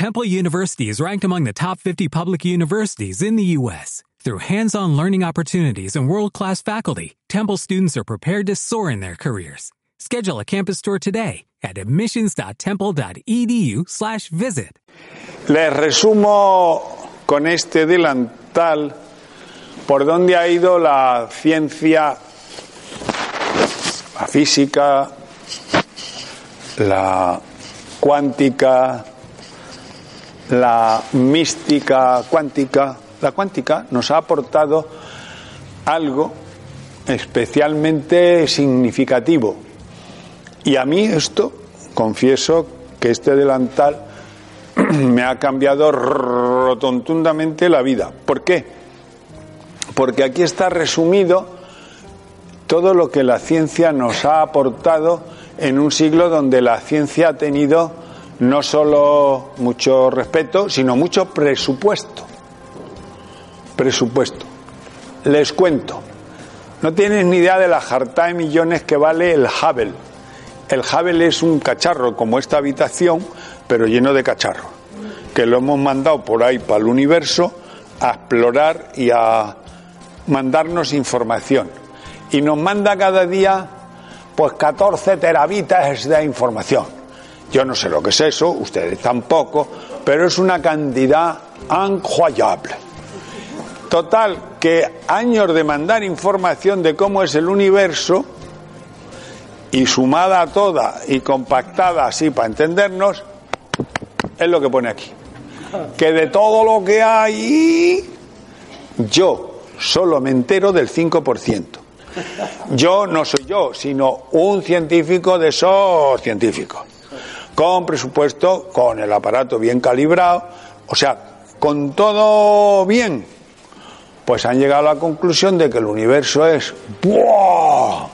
Temple University is ranked among the top 50 public universities in the U.S. Through hands-on learning opportunities and world-class faculty, Temple students are prepared to soar in their careers. Schedule a campus tour today at admissions.temple.edu/visit. Les resumo con este delantal por dónde ha ido la ciencia, la física, la cuántica, la mística cuántica. La cuántica nos ha aportado algo especialmente significativo. Y a mí esto, confieso que este delantal me ha cambiado rotundamente la vida. ¿Por qué? Porque aquí está resumido todo lo que la ciencia nos ha aportado en un siglo donde la ciencia ha tenido no solo mucho respeto, sino mucho presupuesto presupuesto. Les cuento, no tienen ni idea de la jarta de millones que vale el Hubble. El Hubble es un cacharro como esta habitación, pero lleno de cacharros, que lo hemos mandado por ahí para el universo a explorar y a mandarnos información. Y nos manda cada día pues 14 terabitas de información. Yo no sé lo que es eso, ustedes tampoco, pero es una cantidad incroyable. Total, que años de mandar información de cómo es el universo y sumada a toda y compactada así para entendernos, es lo que pone aquí. Que de todo lo que hay, yo solo me entero del 5%. Yo no soy yo, sino un científico de esos científicos. Con presupuesto, con el aparato bien calibrado, o sea, con todo bien pues han llegado a la conclusión de que el universo es ¡buah!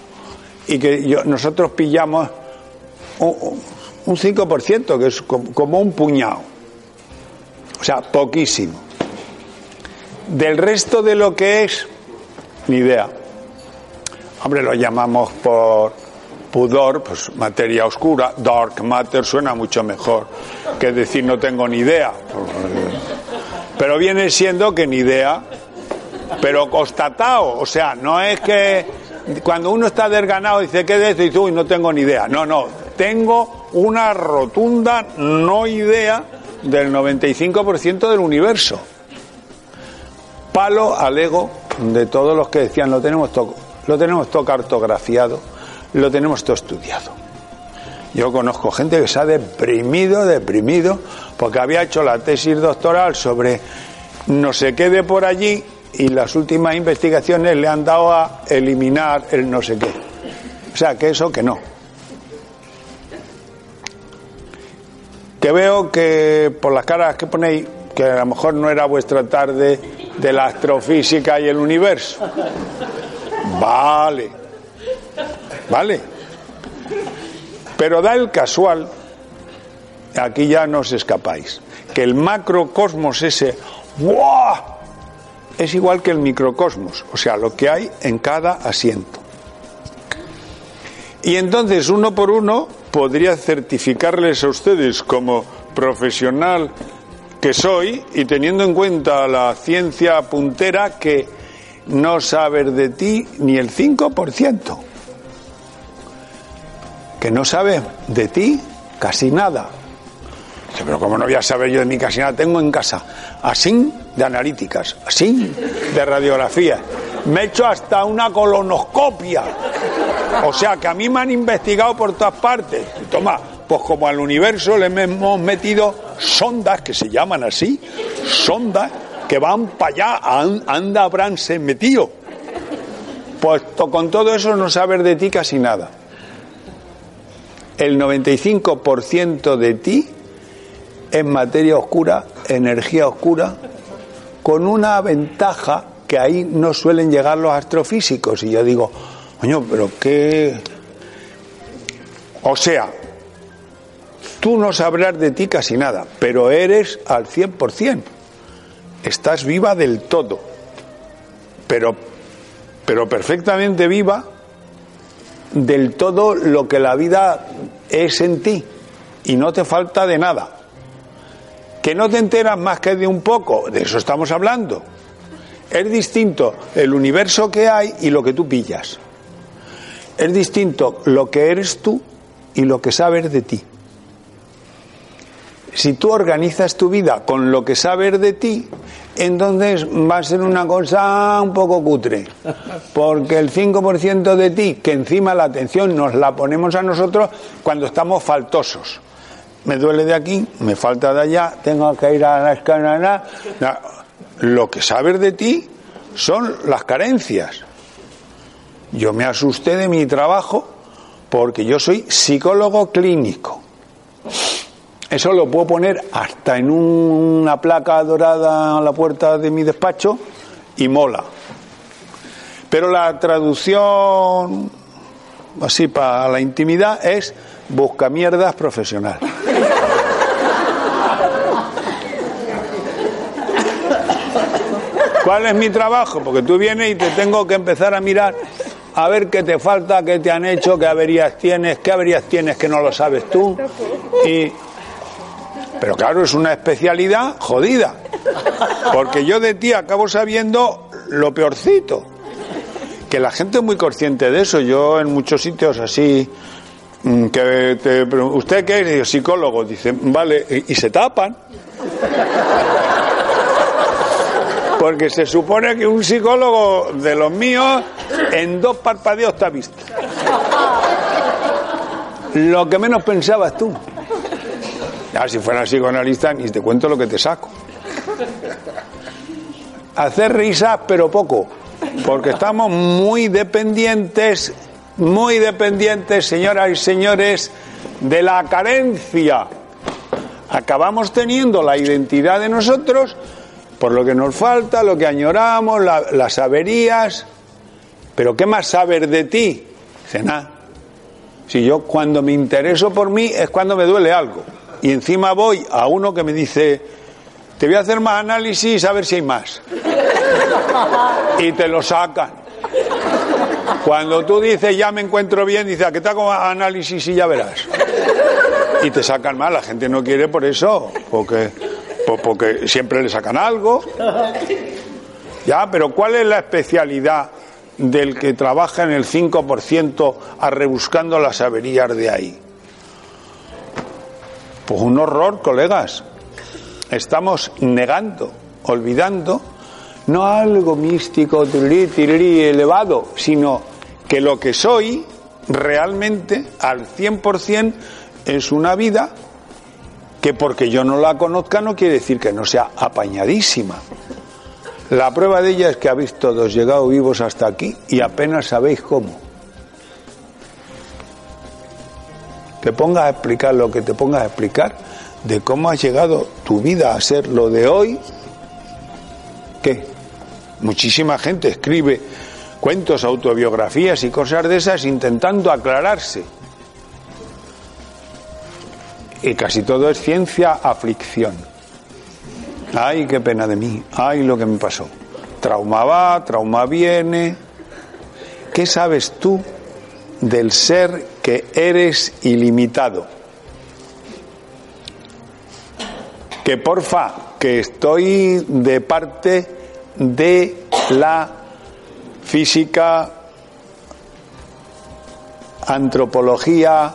y que nosotros pillamos un, 5%, que es como un puñado. O sea, poquísimo. Del resto de lo que es, ni idea. Hombre, lo llamamos por pudor, pues materia oscura, dark matter suena mucho mejor que decir no tengo ni idea. Pero viene siendo que ni idea pero constatado, o sea, no es que cuando uno está desganado dice, ¿qué de esto? Y tú, no tengo ni idea. No, no, tengo una rotunda no idea del 95% del universo. Palo al ego de todos los que decían, lo tenemos todo, lo tenemos todo cartografiado, lo tenemos todo estudiado. Yo conozco gente que se ha deprimido, deprimido, porque había hecho la tesis doctoral sobre no sé qué de por allí y las últimas investigaciones le han dado a eliminar el no sé qué. O sea, que eso que no. Que veo que por las caras que ponéis, que a lo mejor no era vuestra tarde de la astrofísica y el universo. Vale. Vale. Pero da el casual, aquí ya no os escapáis, que el macrocosmos ese, ¡buah! es igual que el microcosmos, o sea, lo que hay en cada asiento. Y entonces, uno por uno, podría certificarles a ustedes como profesional que soy y teniendo en cuenta la ciencia puntera que no saber de ti ni el 5%. Que no sabe de ti casi nada. Pero como no voy a saber yo de mi casi nada, tengo en casa así de analíticas, así de radiografía. Me he hecho hasta una colonoscopia. O sea que a mí me han investigado por todas partes. Toma, pues como al universo le hemos metido sondas, que se llaman así, sondas, que van para allá, anda habrán se metido. Pues con todo eso no saber de ti casi nada. El 95% de ti es materia oscura, energía oscura, con una ventaja que ahí no suelen llegar los astrofísicos. Y yo digo, coño, pero qué. O sea, tú no sabrás de ti casi nada, pero eres al 100%. Estás viva del todo, pero, pero perfectamente viva del todo lo que la vida es en ti y no te falta de nada que no te enteras más que de un poco, de eso estamos hablando. Es distinto el universo que hay y lo que tú pillas. Es distinto lo que eres tú y lo que sabes de ti. Si tú organizas tu vida con lo que sabes de ti, entonces va a ser una cosa un poco cutre. Porque el 5% de ti, que encima la atención nos la ponemos a nosotros cuando estamos faltosos. Me duele de aquí, me falta de allá, tengo que ir a la escala. Lo que sabes de ti son las carencias. Yo me asusté de mi trabajo porque yo soy psicólogo clínico. Eso lo puedo poner hasta en una placa dorada a la puerta de mi despacho y mola. Pero la traducción, así para la intimidad, es busca mierdas profesional. ¿Cuál es mi trabajo? Porque tú vienes y te tengo que empezar a mirar a ver qué te falta, qué te han hecho, qué averías tienes, qué averías tienes que no lo sabes tú. Y pero claro, es una especialidad jodida. Porque yo de ti acabo sabiendo lo peorcito. Que la gente es muy consciente de eso. Yo en muchos sitios así, mm, que te, ¿usted qué es? Psicólogo. Dicen, vale, y, y se tapan. Porque se supone que un psicólogo de los míos en dos parpadeos está visto. Lo que menos pensabas tú. Ya, si fuera psicoanalista, ni te cuento lo que te saco. Hacer risas, pero poco, porque estamos muy dependientes, muy dependientes, señoras y señores, de la carencia. Acabamos teniendo la identidad de nosotros por lo que nos falta, lo que añoramos, las averías. Pero ¿qué más saber de ti? Dice, nada. Si yo cuando me intereso por mí es cuando me duele algo y encima voy a uno que me dice, te voy a hacer más análisis a ver si hay más. Y te lo sacan. Cuando tú dices, ya me encuentro bien, dice, ¿a qué te hago análisis y ya verás? Y te sacan más, la gente no quiere por eso, porque, porque siempre le sacan algo. Ya, pero ¿cuál es la especialidad del que trabaja en el 5% a rebuscando las averías de ahí? Pues un horror, colegas. Estamos negando, olvidando, no algo místico, tirirí, elevado, sino que lo que soy realmente al 100% es una vida que porque yo no la conozca no quiere decir que no sea apañadísima. La prueba de ella es que habéis todos llegado vivos hasta aquí y apenas sabéis cómo. Te pongas a explicar lo que te pongas a explicar de cómo ha llegado tu vida a ser lo de hoy, ¿qué? Muchísima gente escribe cuentos, autobiografías y cosas de esas intentando aclararse. Y casi todo es ciencia aflicción. Ay, qué pena de mí. Ay, lo que me pasó. Trauma va, trauma viene. ¿Qué sabes tú del ser que eres ilimitado. Que porfa, que estoy de parte de la física, antropología,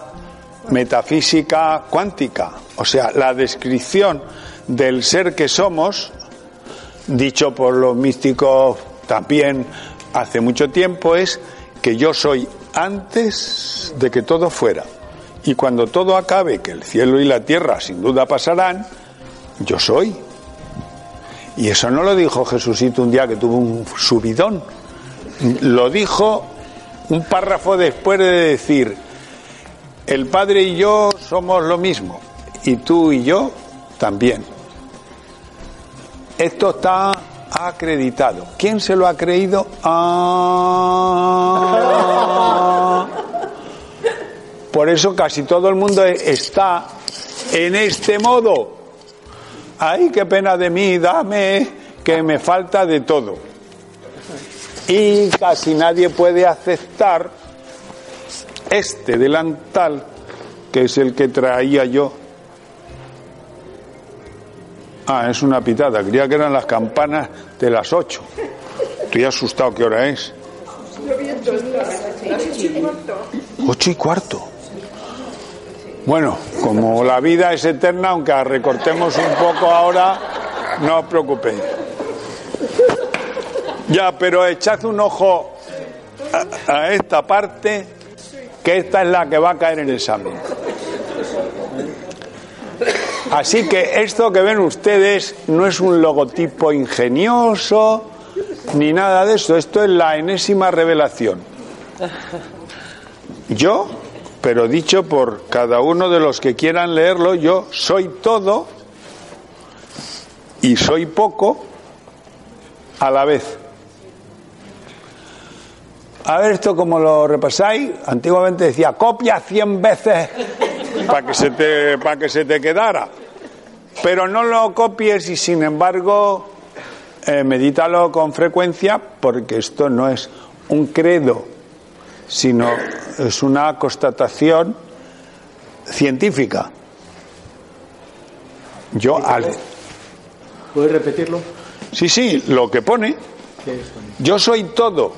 metafísica cuántica. O sea, la descripción del ser que somos, dicho por los místicos también hace mucho tiempo, es que yo soy antes de que todo fuera. Y cuando todo acabe, que el cielo y la tierra sin duda pasarán, yo soy. Y eso no lo dijo Jesucito un día que tuvo un subidón. Lo dijo un párrafo después de decir, el Padre y yo somos lo mismo, y tú y yo también. Esto está acreditado. ¿Quién se lo ha creído? Ah. Por eso casi todo el mundo está en este modo. Ay, qué pena de mí, dame, que me falta de todo. Y casi nadie puede aceptar este delantal, que es el que traía yo Ah, es una pitada. Creía que eran las campanas de las ocho. Estoy asustado. ¿Qué hora es? Ocho y cuarto. Bueno, como la vida es eterna, aunque recortemos un poco ahora, no os preocupéis. Ya, pero echad un ojo a, a esta parte, que esta es la que va a caer en el examen. Así que esto que ven ustedes no es un logotipo ingenioso ni nada de eso, esto es la enésima revelación. Yo, pero dicho por cada uno de los que quieran leerlo, yo soy todo y soy poco a la vez. A ver esto como lo repasáis. Antiguamente decía copia cien veces para que se te para que se te quedara. Pero no lo copies y sin embargo eh, medítalo con frecuencia porque esto no es un credo, sino es una constatación científica. Yo al ¿Puedes repetirlo? Sí, sí, lo que pone. Yo soy todo.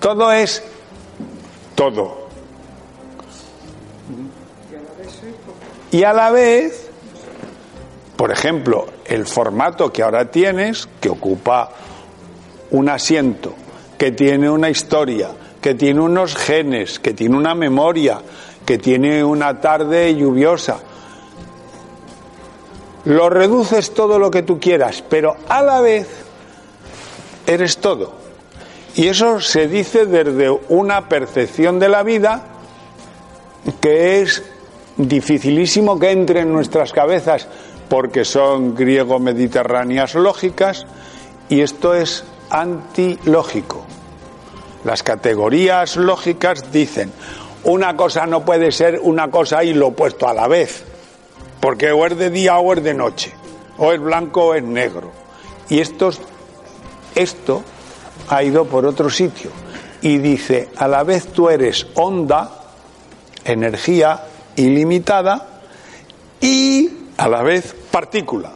Todo es todo. Y a la vez, por ejemplo, el formato que ahora tienes, que ocupa un asiento, que tiene una historia, que tiene unos genes, que tiene una memoria, que tiene una tarde lluviosa, lo reduces todo lo que tú quieras, pero a la vez eres todo. Y eso se dice desde una percepción de la vida que es dificilísimo que entre en nuestras cabezas porque son griego-mediterráneas lógicas y esto es antilógico. Las categorías lógicas dicen una cosa no puede ser una cosa y lo opuesto a la vez, porque o es de día o es de noche, o es blanco o es negro. Y esto, esto ha ido por otro sitio y dice, a la vez tú eres onda, energía ilimitada y a la vez partícula.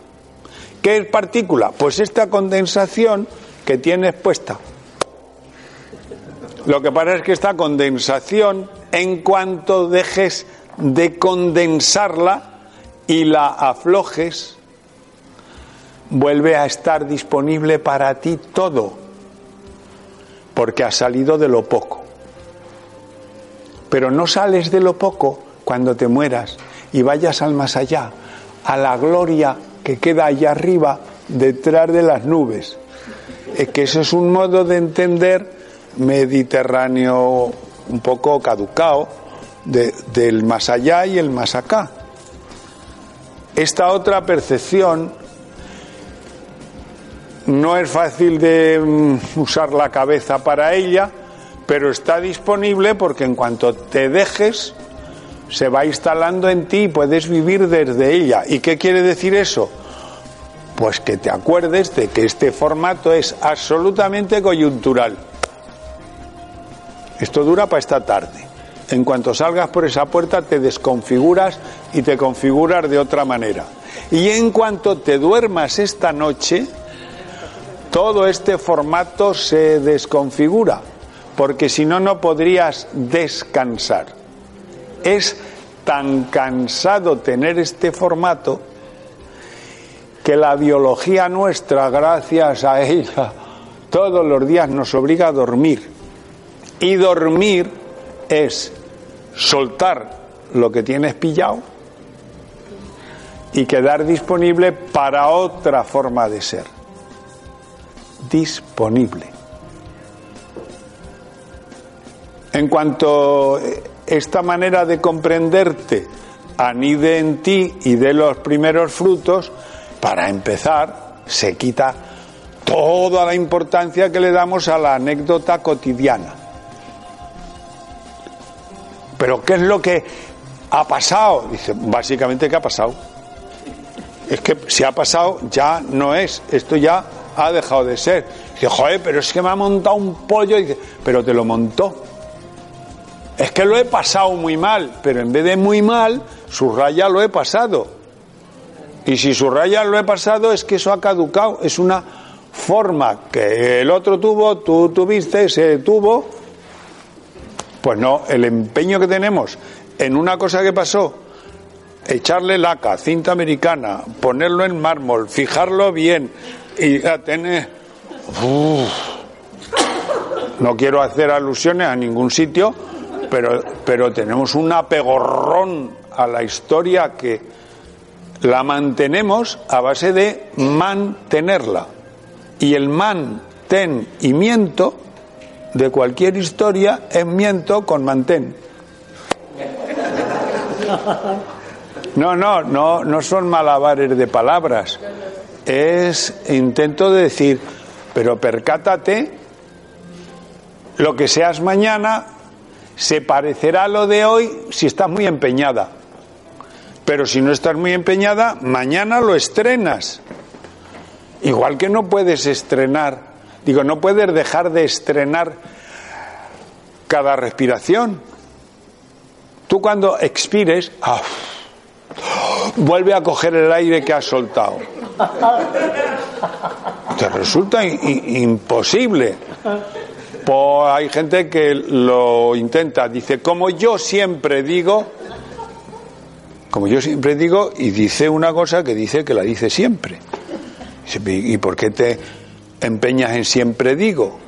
¿Qué es partícula? Pues esta condensación que tienes puesta. Lo que pasa es que esta condensación, en cuanto dejes de condensarla y la aflojes, vuelve a estar disponible para ti todo, porque ha salido de lo poco. Pero no sales de lo poco cuando te mueras y vayas al más allá, a la gloria que queda allá arriba, detrás de las nubes. Es que eso es un modo de entender mediterráneo un poco caducado de, del más allá y el más acá. Esta otra percepción no es fácil de mm, usar la cabeza para ella, pero está disponible porque en cuanto te dejes, se va instalando en ti y puedes vivir desde ella. ¿Y qué quiere decir eso? Pues que te acuerdes de que este formato es absolutamente coyuntural. Esto dura para esta tarde. En cuanto salgas por esa puerta te desconfiguras y te configuras de otra manera. Y en cuanto te duermas esta noche, todo este formato se desconfigura, porque si no, no podrías descansar. Es tan cansado tener este formato que la biología nuestra, gracias a ella, todos los días nos obliga a dormir. Y dormir es soltar lo que tienes pillado y quedar disponible para otra forma de ser. Disponible. En cuanto esta manera de comprenderte anide en ti y de los primeros frutos, para empezar, se quita toda la importancia que le damos a la anécdota cotidiana. Pero ¿qué es lo que ha pasado? Dice, básicamente ¿qué ha pasado? Es que si ha pasado ya no es, esto ya ha dejado de ser. Dice, joder, pero es que me ha montado un pollo. Dice, pero te lo montó. Es que lo he pasado muy mal, pero en vez de muy mal, subraya lo he pasado. Y si subrayas lo he pasado es que eso ha caducado, es una forma que el otro tuvo, tú tuviste, ese tuvo. Pues no, el empeño que tenemos en una cosa que pasó, echarle laca, cinta americana, ponerlo en mármol, fijarlo bien y a tener... no quiero hacer alusiones a ningún sitio, pero, pero tenemos un apegorrón a la historia que la mantenemos a base de mantenerla. Y el mantenimiento de cualquier historia es miento con mantén. No, no, no, no son malabares de palabras. Es intento de decir, pero percátate, lo que seas mañana se parecerá a lo de hoy si estás muy empeñada. Pero si no estás muy empeñada, mañana lo estrenas. Igual que no puedes estrenar, digo, no puedes dejar de estrenar cada respiración. Tú cuando expires, ah, vuelve a coger el aire que has soltado. Te resulta imposible. Pues hay gente que lo intenta. Dice, como yo siempre digo, como yo siempre digo, y dice una cosa que dice que la dice siempre. ¿Y por qué te empeñas en siempre digo?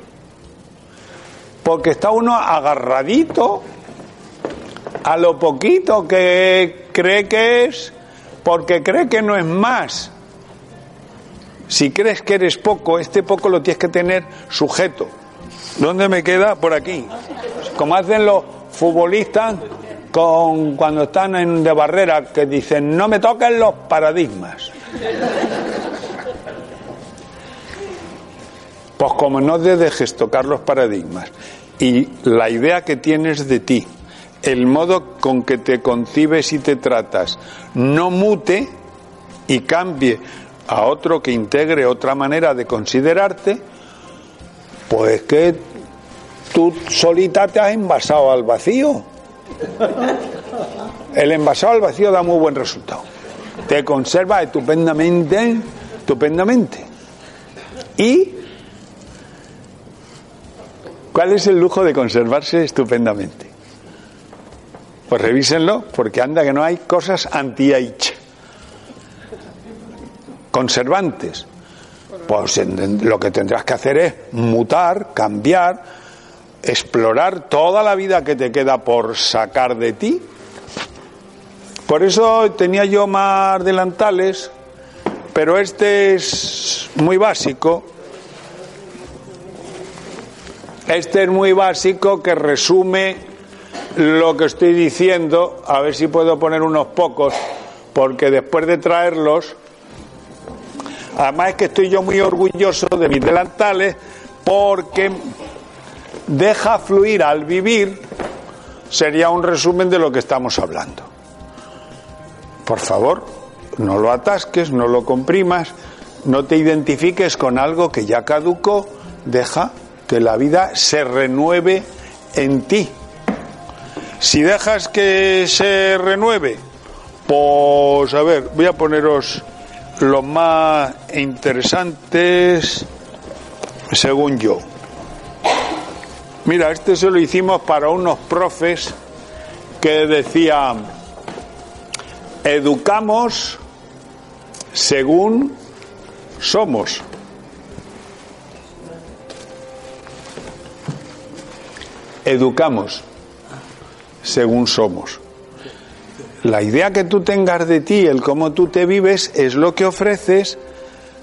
Porque está uno agarradito a lo poquito que cree que es, porque cree que no es más. Si crees que eres poco, este poco lo tienes que tener sujeto. ¿Dónde me queda? Por aquí. Como hacen los futbolistas con, cuando están en de barrera, que dicen, no me toquen los paradigmas. Pues como no te dejes tocar los paradigmas y la idea que tienes de ti, el modo con que te concibes y te tratas, no mute y cambie a otro que integre otra manera de considerarte, pues que tú solita te has envasado al vacío. El envasado al vacío da muy buen resultado. Te conserva estupendamente, estupendamente. Y ¿Cuál es el lujo de conservarse estupendamente? Pues revísenlo, porque anda que no hay cosas anti-age. Conservantes. Pues lo que tendrás que hacer es mutar, cambiar, explorar toda la vida que te queda por sacar de ti. Por eso tenía yo más delantales, pero este es muy básico este es muy básico que resume lo que estoy diciendo. A ver si puedo poner unos pocos, porque después de traerlos, además es que estoy yo muy orgulloso de mis delantales, porque deja fluir al vivir, sería un resumen de lo que estamos hablando. Por favor, no lo atasques, no lo comprimas, no te identifiques con algo que ya caducó, deja que la vida se renueve en ti. Si dejas que se renueve, pues a ver, voy a poneros los más interesantes según yo. Mira, este se lo hicimos para unos profes que decían, educamos según somos. educamos según somos. La idea que tú tengas de ti, el cómo tú te vives, es lo que ofreces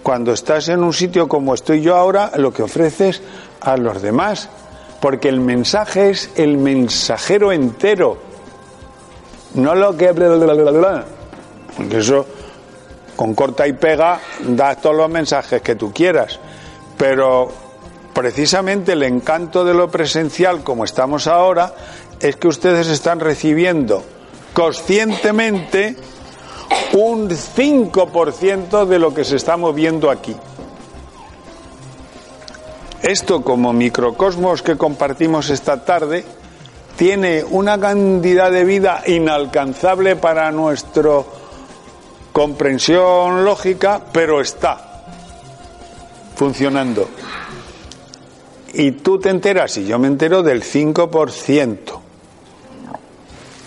cuando estás en un sitio como estoy yo ahora, lo que ofreces a los demás. Porque el mensaje es el mensajero entero, no lo que... Porque eso, con corta y pega, das todos los mensajes que tú quieras. Pero precisamente el encanto de lo presencial como estamos ahora es que ustedes están recibiendo conscientemente un 5% de lo que se está moviendo aquí. Esto como microcosmos que compartimos esta tarde tiene una cantidad de vida inalcanzable para nuestro comprensión lógica, pero está funcionando. Y tú te enteras, y yo me entero del 5%.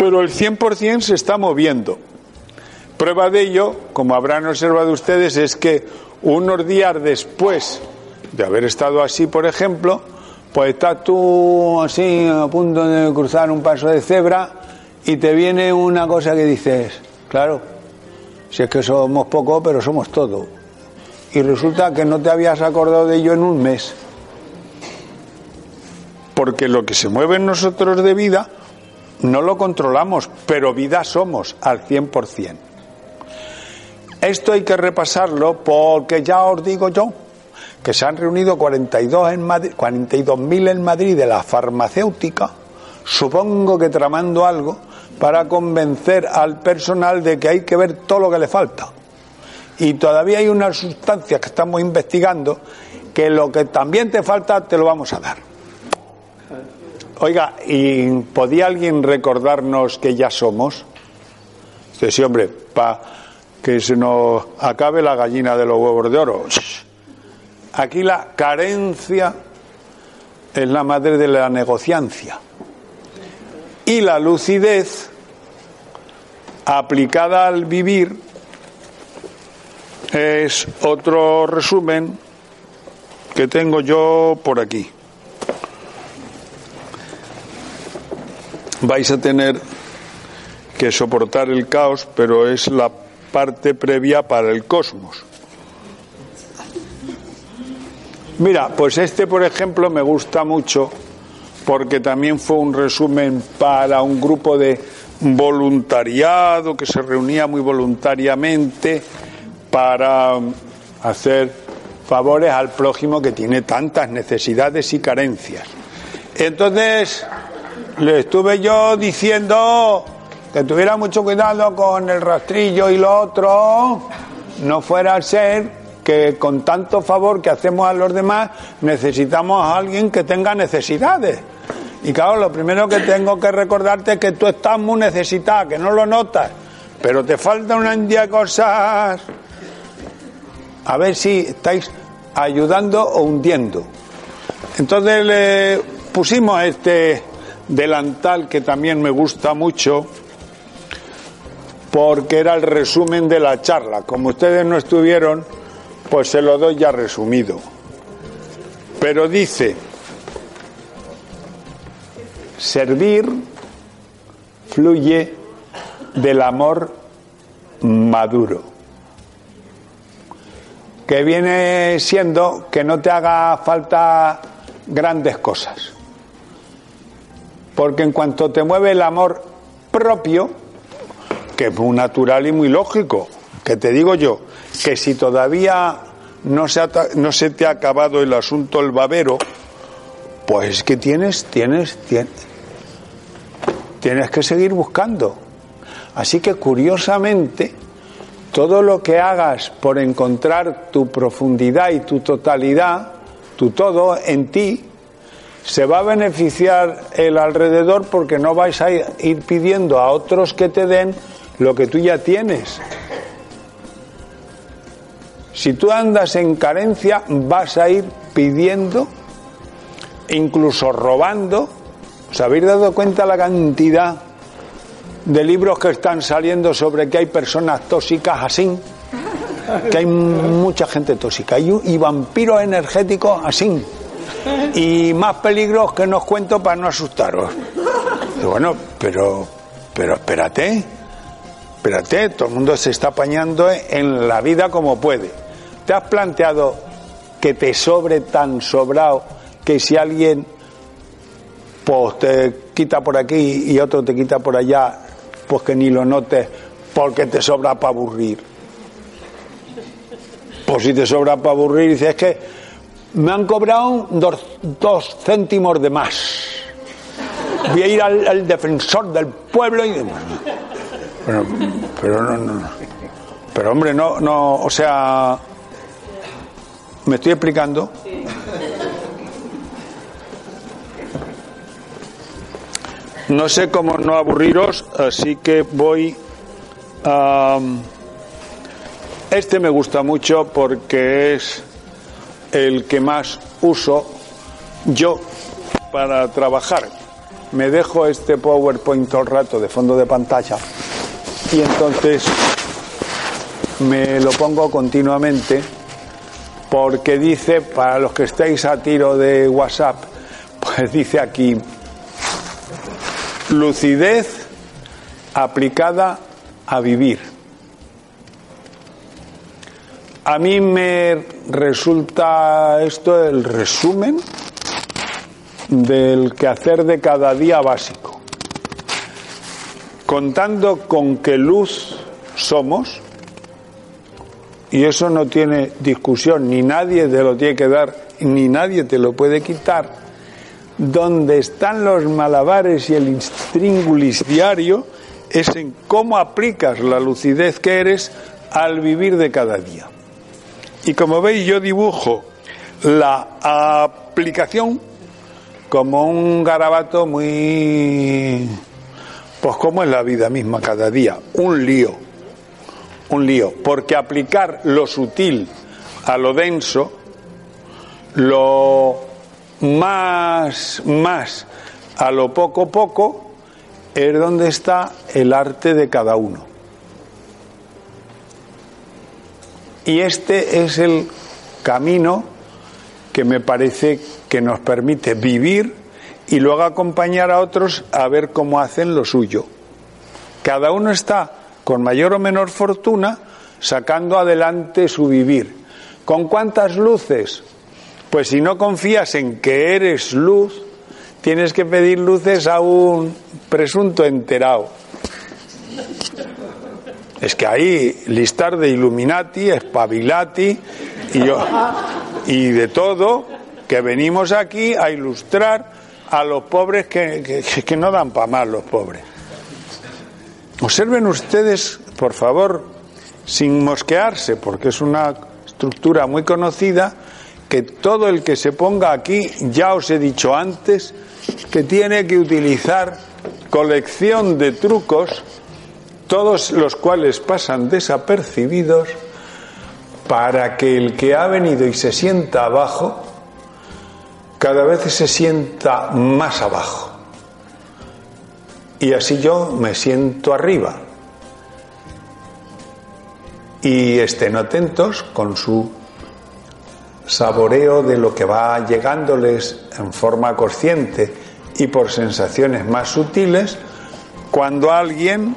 Pero el 100% se está moviendo. Prueba de ello, como habrán observado ustedes, es que unos días después de haber estado así, por ejemplo, pues estás tú así a punto de cruzar un paso de cebra y te viene una cosa que dices, claro, si es que somos poco, pero somos todo y resulta que no te habías acordado de ello en un mes. Porque lo que se mueve en nosotros de vida no lo controlamos, pero vida somos al 100%. Esto hay que repasarlo porque ya os digo yo que se han reunido 42 en Madrid, 42.000 en Madrid de la farmacéutica, supongo que tramando algo para convencer al personal de que hay que ver todo lo que le falta y todavía hay unas sustancias que estamos investigando que lo que también te falta te lo vamos a dar. Oiga, ¿y podía alguien recordarnos que ya somos? Dice, sí, hombre, para que se nos acabe la gallina de los huevos de oro. Aquí la carencia es la madre de la negociancia. Y la lucidez aplicada al vivir es otro resumen que tengo yo por aquí. Vais a tener que soportar el caos, pero es la parte previa para el cosmos. Mira, pues este, por ejemplo, me gusta mucho porque también fue un resumen para un grupo de voluntariado que se reunía muy voluntariamente para hacer favores al prójimo que tiene tantas necesidades y carencias. Entonces, le estuve yo diciendo que tuviera mucho cuidado con el rastrillo y lo otro, no fuera a ser que con tanto favor que hacemos a los demás necesitamos a alguien que tenga necesidades. Y claro, lo primero que tengo que recordarte es que tú estás muy necesitada, que no lo notas, pero te falta una de cosas a ver si estáis ayudando o hundiendo. Entonces le pusimos este delantal que también me gusta mucho porque era el resumen de la charla. Como ustedes no estuvieron, pues se lo doy ya resumido. Pero dice, servir fluye del amor maduro que viene siendo que no te haga falta grandes cosas. Porque en cuanto te mueve el amor propio, que es muy natural y muy lógico, que te digo yo, que si todavía no se, te ha acabado el asunto el babero, pues que tienes, tienes, tienes, tienes que seguir buscando. Así que curiosamente, todo lo que hagas por encontrar tu profundidad y tu totalidad, tu todo en ti, se va a beneficiar el alrededor porque no vais a ir pidiendo a otros que te den lo que tú ya tienes. Si tú andas en carencia, vas a ir pidiendo, incluso robando. ¿Os habéis dado cuenta la cantidad de libros que están saliendo sobre que hay personas tóxicas así, que hay mucha gente tóxica y, vampiros energéticos así, y más peligros que no os cuento para no asustaros. bueno, pero, pero espérate, espérate, todo el mundo se está apañando en la vida como puede. ¿Te has planteado que te sobre tan sobrado que si alguien pues te quita por aquí y otro te quita por allá, pues que ni lo notes porque te sobra para aburrir. Pues si te sobra para aburrir, dices, es que me han cobrado dos, céntimos de más. Voy a ir al, defensor del pueblo y... Pero, pero no, no. Pero hombre, no, no, o sea, ¿me estoy explicando? No sé cómo no aburriros, así que voy a, Este me gusta mucho porque es el que más uso yo para trabajar. Me dejo este PowerPoint todo el rato de fondo de pantalla y entonces me lo pongo continuamente porque dice, para los que estáis a tiro de WhatsApp, pues dice aquí, lucidez aplicada a vivir. A mí me resulta esto el resumen del quehacer de cada día básico. Contando con que luz somos, y eso no tiene discusión, ni nadie te lo tiene que dar, ni nadie te lo puede quitar, donde están los malabares y el intríngulis diario es en cómo aplicas la lucidez que eres al vivir de cada día. Y como veis yo dibujo la aplicación como un garabato muy pues como es la vida misma cada día, un lío un lío, porque aplicar lo sutil a lo denso, lo más, más a lo poco, poco, es donde está el arte de cada uno. Y este es el camino que me parece que nos permite vivir y luego acompañar a otros a ver cómo hacen lo suyo. Cada uno está con mayor o menor fortuna, sacando adelante su vivir. ¿Con cuántas luces? Pues si no confías en que eres luz, tienes que pedir luces a un presunto enterado. Es que ahí listar de Illuminati, espabilati y, y de todo, que venimos aquí a ilustrar a los pobres que, que, que no dan para más los pobres. Observen ustedes, por favor, sin mosquearse, porque es una estructura muy conocida, que todo el que se ponga aquí, ya os he dicho antes, que tiene que utilizar colección de trucos, todos los cuales pasan desapercibidos, para que el que ha venido y se sienta abajo, cada vez se sienta más abajo y así yo me siento arriba. Y estén atentos con su saboreo de lo que va llegándoles en forma consciente y por sensaciones más sutiles cuando alguien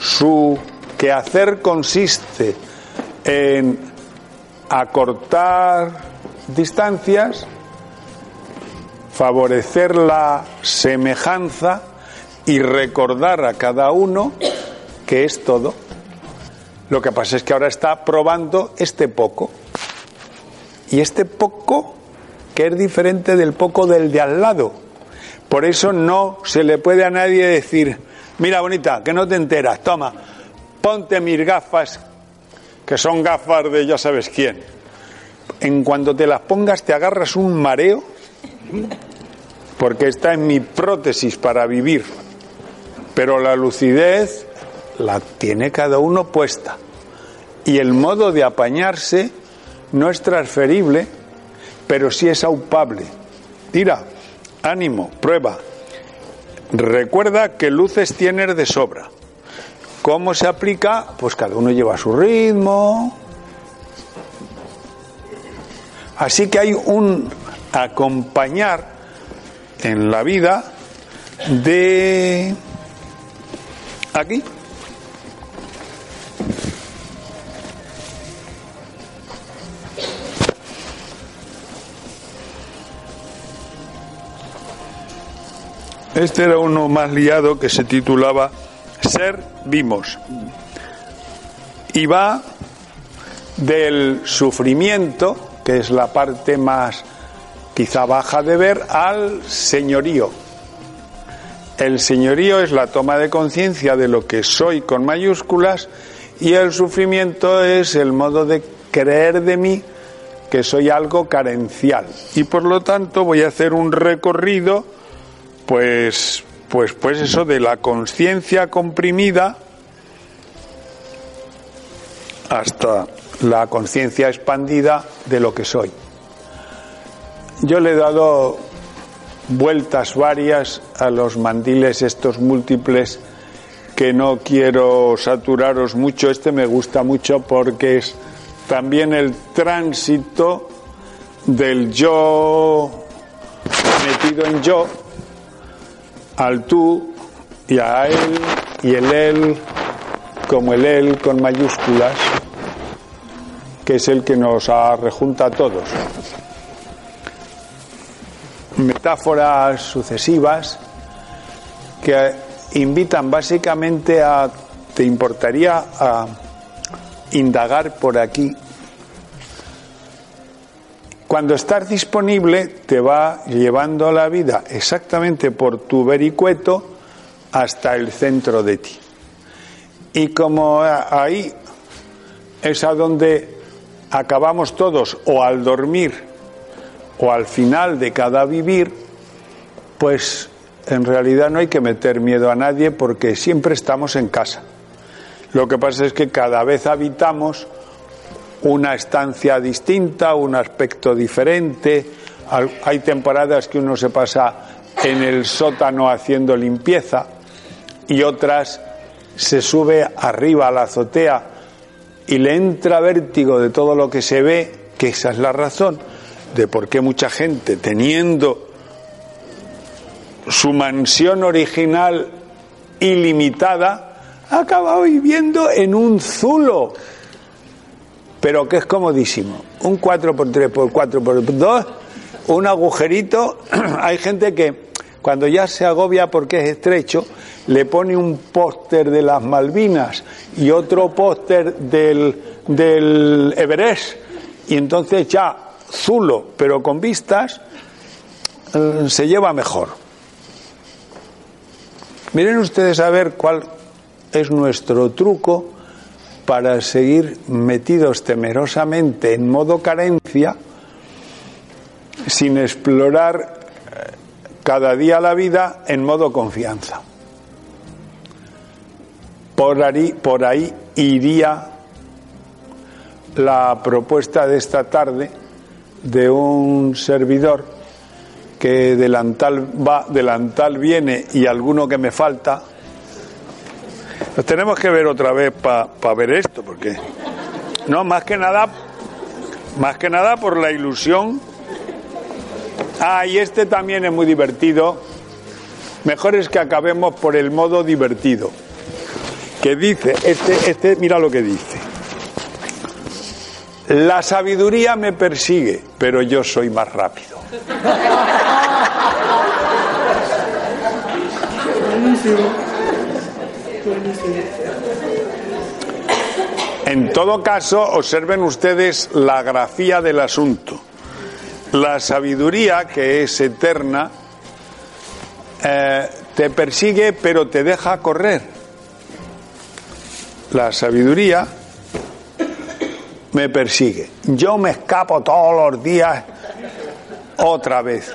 su quehacer consiste en acortar distancias, favorecer la semejanza y recordar a cada uno que es todo. Lo que pasa es que ahora está probando este poco. Y este poco que es diferente del poco del de al lado. Por eso no se le puede a nadie decir, mira bonita, que no te enteras, toma, ponte mis gafas, que son gafas de ya sabes quién. En cuanto te las pongas te agarras un mareo, porque está en mi prótesis para vivir pero la lucidez la tiene cada uno puesta. Y el modo de apañarse no es transferible, pero sí es aupable. Tira, ánimo, prueba. Recuerda que luces tienes de sobra. ¿Cómo se aplica? Pues cada uno lleva su ritmo. Así que hay un acompañar en la vida de aquí. Este era uno más liado que se titulaba Ser vimos. Y va del sufrimiento, que es la parte más quizá baja de ver, al señorío, el señorío es la toma de conciencia de lo que soy con mayúsculas y el sufrimiento es el modo de creer de mí que soy algo carencial. Y por lo tanto voy a hacer un recorrido, pues, pues, pues eso de la conciencia comprimida hasta la conciencia expandida de lo que soy. Yo le he dado vueltas varias a los mandiles estos múltiples que no quiero saturaros mucho. Este me gusta mucho porque es también el tránsito del yo metido en yo al tú y a él y el él como el él con mayúsculas que es el que nos rejunta a todos. Metáforas sucesivas que invitan básicamente a, ¿te importaría a indagar por aquí? Cuando estás disponible te va llevando la vida exactamente por tu vericueto hasta el centro de ti. Y como ahí es a donde acabamos todos o al dormir o al final de cada vivir, pues en realidad no hay que meter miedo a nadie porque siempre estamos en casa. Lo que pasa es que cada vez habitamos una estancia distinta, un aspecto diferente. Hay temporadas que uno se pasa en el sótano haciendo limpieza y otras se sube arriba a la azotea y le entra vértigo de todo lo que se ve, que esa es la razón de por qué mucha gente teniendo su mansión original ilimitada acaba viviendo en un zulo, pero que es comodísimo. Un 4x3 por 4x2, un agujerito. Hay gente que cuando ya se agobia porque es estrecho, le pone un póster de las Malvinas y otro póster del, del Everest y entonces ya Zulo, pero con vistas, eh, se lleva mejor. Miren ustedes a ver cuál es nuestro truco para seguir metidos temerosamente en modo carencia sin explorar eh, cada día la vida en modo confianza. Por ahí, por ahí iría la propuesta de esta tarde de un servidor que delantal va, delantal viene y alguno que me falta. Nos tenemos que ver otra vez para ver esto, porque no, más que nada, más que nada por la ilusión. Ah, y este también es muy divertido. Mejor es que acabemos por el modo divertido que dice, este, este, mira lo que dice. La sabiduría me persigue, pero yo soy más rápido. En todo caso, observen ustedes la grafía del asunto. La sabiduría, que es eterna, eh, te persigue pero te deja correr la sabiduría me persigue. Yo me escapo todos los días otra vez.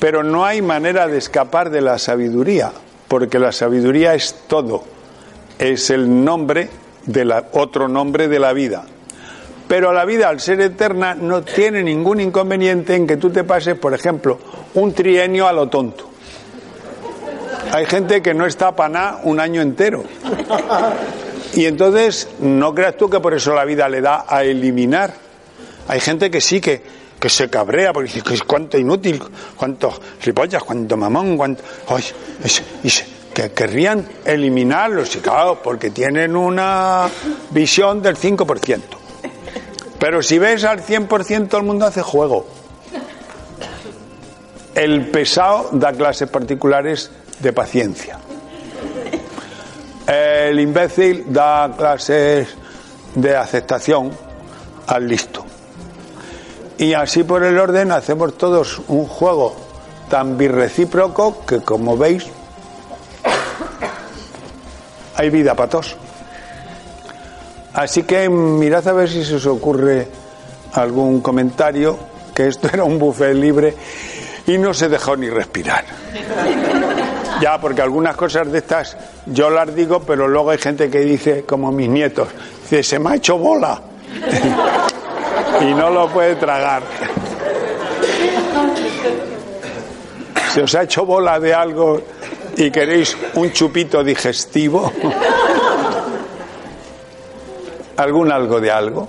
Pero no hay manera de escapar de la sabiduría, porque la sabiduría es todo. Es el nombre de la, otro nombre de la vida. Pero la vida, al ser eterna, no tiene ningún inconveniente en que tú te pases, por ejemplo, un trienio a lo tonto. Hay gente que no está para nada un año entero. Y entonces, no creas tú que por eso la vida le da a eliminar. Hay gente que sí, que, que se cabrea, porque dice, cuánto inútil, cuánto ripollas, cuánto mamón, cuánto... y, que querrían eliminarlos, y claro, porque tienen una visión del 5%. Pero si ves al 100%, el mundo hace juego. El pesado da clases particulares de paciencia. El imbécil da clases de aceptación al listo. Y así por el orden hacemos todos un juego tan birrecíproco que como veis hay vida para todos. Así que mirad a ver si se os ocurre algún comentario, que esto era un buffet libre y no se dejó ni respirar. Ya, porque algunas cosas de estas yo las digo, pero luego hay gente que dice, como mis nietos, Dice, se me ha hecho bola. Y no lo puede tragar. Se os ha hecho bola de algo y queréis un chupito digestivo. ¿Algún algo de algo?